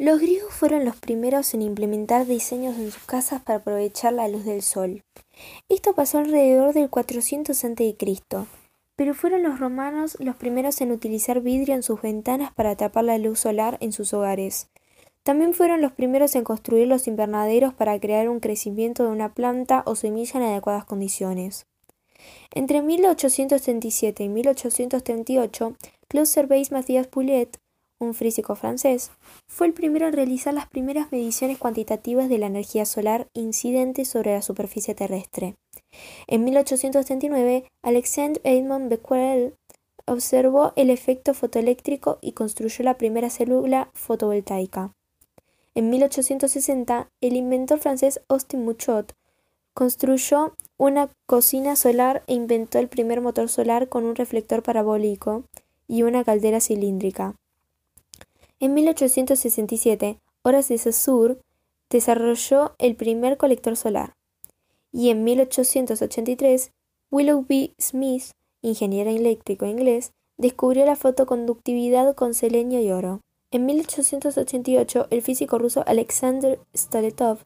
Los griegos fueron los primeros en implementar diseños en sus casas para aprovechar la luz del sol. Esto pasó alrededor del 400 a.C., pero fueron los romanos los primeros en utilizar vidrio en sus ventanas para atrapar la luz solar en sus hogares. También fueron los primeros en construir los invernaderos para crear un crecimiento de una planta o semilla en adecuadas condiciones. Entre 1837 y 1838, Claude Servais Mathias Poulet un físico francés, fue el primero en realizar las primeras mediciones cuantitativas de la energía solar incidente sobre la superficie terrestre. En 1839, Alexandre Edmond Becquerel observó el efecto fotoeléctrico y construyó la primera célula fotovoltaica. En 1860, el inventor francés Austin Mouchot construyó una cocina solar e inventó el primer motor solar con un reflector parabólico y una caldera cilíndrica. En 1867, Horace de Saussure desarrolló el primer colector solar. Y en 1883, Willoughby Smith, ingeniero eléctrico inglés, descubrió la fotoconductividad con selenio y oro. En 1888, el físico ruso Alexander Stoletov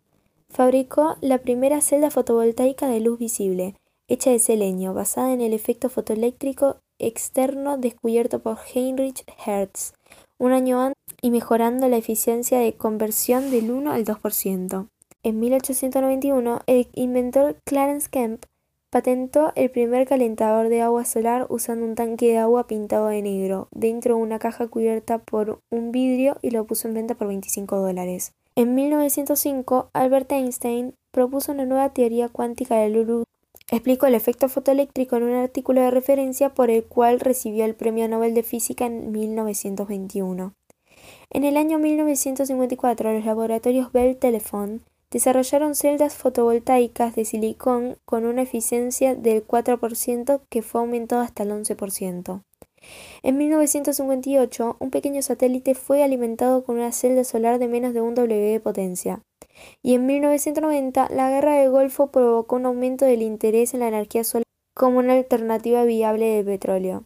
fabricó la primera celda fotovoltaica de luz visible, hecha de selenio, basada en el efecto fotoeléctrico externo descubierto por Heinrich Hertz un año antes y mejorando la eficiencia de conversión del 1 al 2%. En 1891, el inventor Clarence Kemp patentó el primer calentador de agua solar usando un tanque de agua pintado de negro dentro de una caja cubierta por un vidrio y lo puso en venta por 25 dólares. En 1905, Albert Einstein propuso una nueva teoría cuántica de luz. Explicó el efecto fotoeléctrico en un artículo de referencia por el cual recibió el Premio Nobel de Física en 1921. En el año 1954, los laboratorios Bell Telephone desarrollaron celdas fotovoltaicas de silicón con una eficiencia del 4% que fue aumentado hasta el 11%. En 1958, un pequeño satélite fue alimentado con una celda solar de menos de un W de potencia. Y en 1990, la guerra del Golfo provocó un aumento del interés en la energía solar como una alternativa viable del petróleo.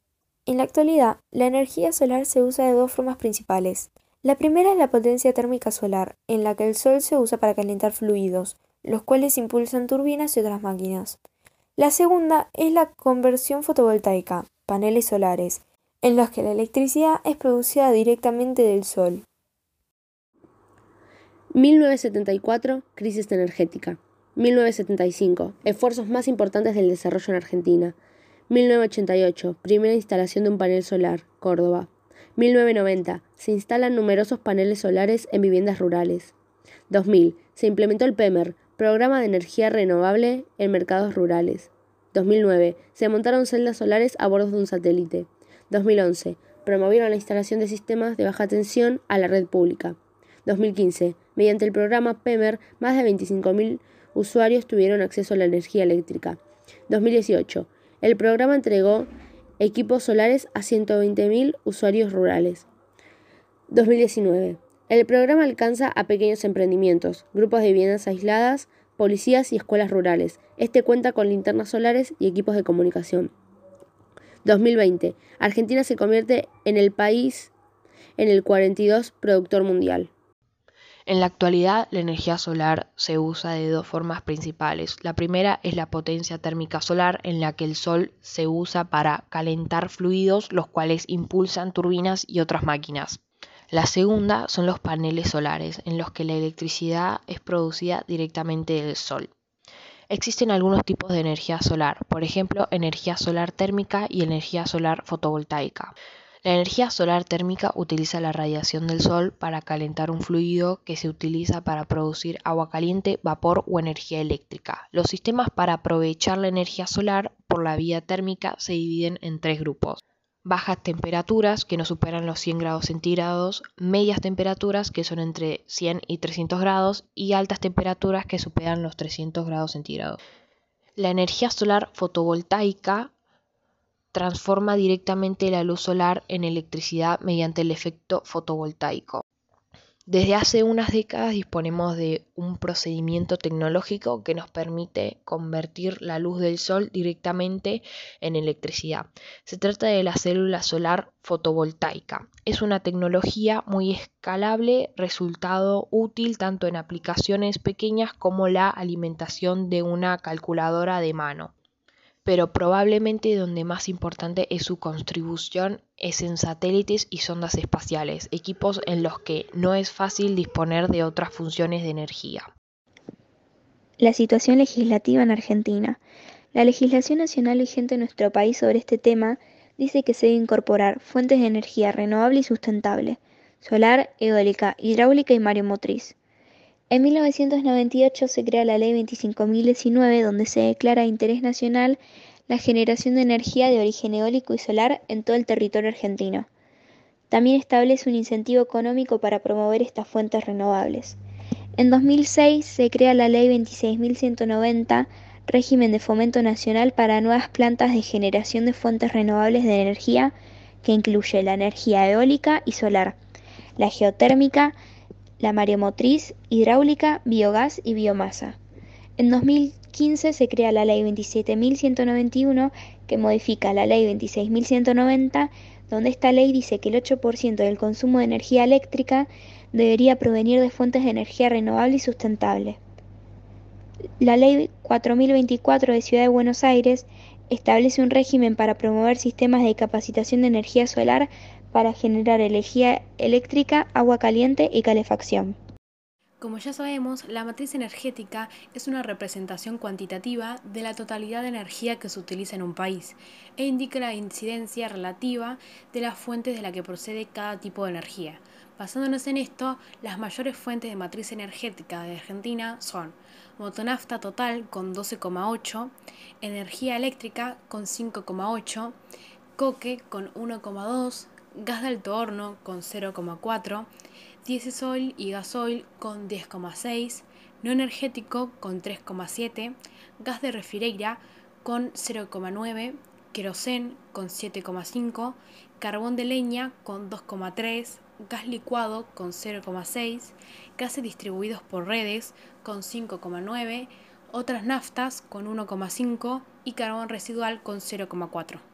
En la actualidad, la energía solar se usa de dos formas principales. La primera es la potencia térmica solar, en la que el sol se usa para calentar fluidos, los cuales impulsan turbinas y otras máquinas. La segunda es la conversión fotovoltaica, paneles solares, en los que la electricidad es producida directamente del sol. 1974, crisis energética. 1975, esfuerzos más importantes del desarrollo en Argentina. 1988, primera instalación de un panel solar, Córdoba. 1990, se instalan numerosos paneles solares en viviendas rurales. 2000, se implementó el PEMER, Programa de Energía Renovable en Mercados Rurales. 2009, se montaron celdas solares a bordo de un satélite. 2011. Promovieron la instalación de sistemas de baja tensión a la red pública. 2015. Mediante el programa PEMER, más de 25.000 usuarios tuvieron acceso a la energía eléctrica. 2018. El programa entregó equipos solares a 120.000 usuarios rurales. 2019. El programa alcanza a pequeños emprendimientos, grupos de viviendas aisladas, policías y escuelas rurales. Este cuenta con linternas solares y equipos de comunicación. 2020. Argentina se convierte en el país en el 42 productor mundial. En la actualidad, la energía solar se usa de dos formas principales. La primera es la potencia térmica solar, en la que el sol se usa para calentar fluidos, los cuales impulsan turbinas y otras máquinas. La segunda son los paneles solares, en los que la electricidad es producida directamente del sol. Existen algunos tipos de energía solar, por ejemplo, energía solar térmica y energía solar fotovoltaica. La energía solar térmica utiliza la radiación del sol para calentar un fluido que se utiliza para producir agua caliente, vapor o energía eléctrica. Los sistemas para aprovechar la energía solar por la vía térmica se dividen en tres grupos bajas temperaturas que no superan los 100 grados centígrados, medias temperaturas que son entre 100 y 300 grados y altas temperaturas que superan los 300 grados centígrados. La energía solar fotovoltaica transforma directamente la luz solar en electricidad mediante el efecto fotovoltaico. Desde hace unas décadas disponemos de un procedimiento tecnológico que nos permite convertir la luz del sol directamente en electricidad. Se trata de la célula solar fotovoltaica. Es una tecnología muy escalable, resultado útil tanto en aplicaciones pequeñas como la alimentación de una calculadora de mano pero probablemente donde más importante es su contribución es en satélites y sondas espaciales, equipos en los que no es fácil disponer de otras funciones de energía. La situación legislativa en Argentina. La legislación nacional vigente en nuestro país sobre este tema dice que se debe incorporar fuentes de energía renovable y sustentable, solar, eólica, hidráulica y mareomotriz. En 1998 se crea la Ley 25.019 donde se declara de interés nacional la generación de energía de origen eólico y solar en todo el territorio argentino. También establece un incentivo económico para promover estas fuentes renovables. En 2006 se crea la Ley 26.190, régimen de fomento nacional para nuevas plantas de generación de fuentes renovables de energía, que incluye la energía eólica y solar, la geotérmica, la mareomotriz, hidráulica, biogás y biomasa. En 2015 se crea la Ley 27.191 que modifica la Ley 26.190, donde esta ley dice que el 8% del consumo de energía eléctrica debería provenir de fuentes de energía renovable y sustentable. La Ley 4024 de Ciudad de Buenos Aires establece un régimen para promover sistemas de capacitación de energía solar para generar energía eléctrica, agua caliente y calefacción. Como ya sabemos, la matriz energética es una representación cuantitativa de la totalidad de energía que se utiliza en un país e indica la incidencia relativa de las fuentes de la que procede cada tipo de energía. Basándonos en esto, las mayores fuentes de matriz energética de Argentina son motonafta total con 12,8, energía eléctrica con 5,8, coque con 1,2, gas de alto horno con 0,4, diésel y gasoil con 10,6, no energético con 3,7, gas de refireira con 0,9, querosén con 7,5, carbón de leña con 2,3, gas licuado con 0,6, gases distribuidos por redes con 5,9, otras naftas con 1,5 y carbón residual con 0,4.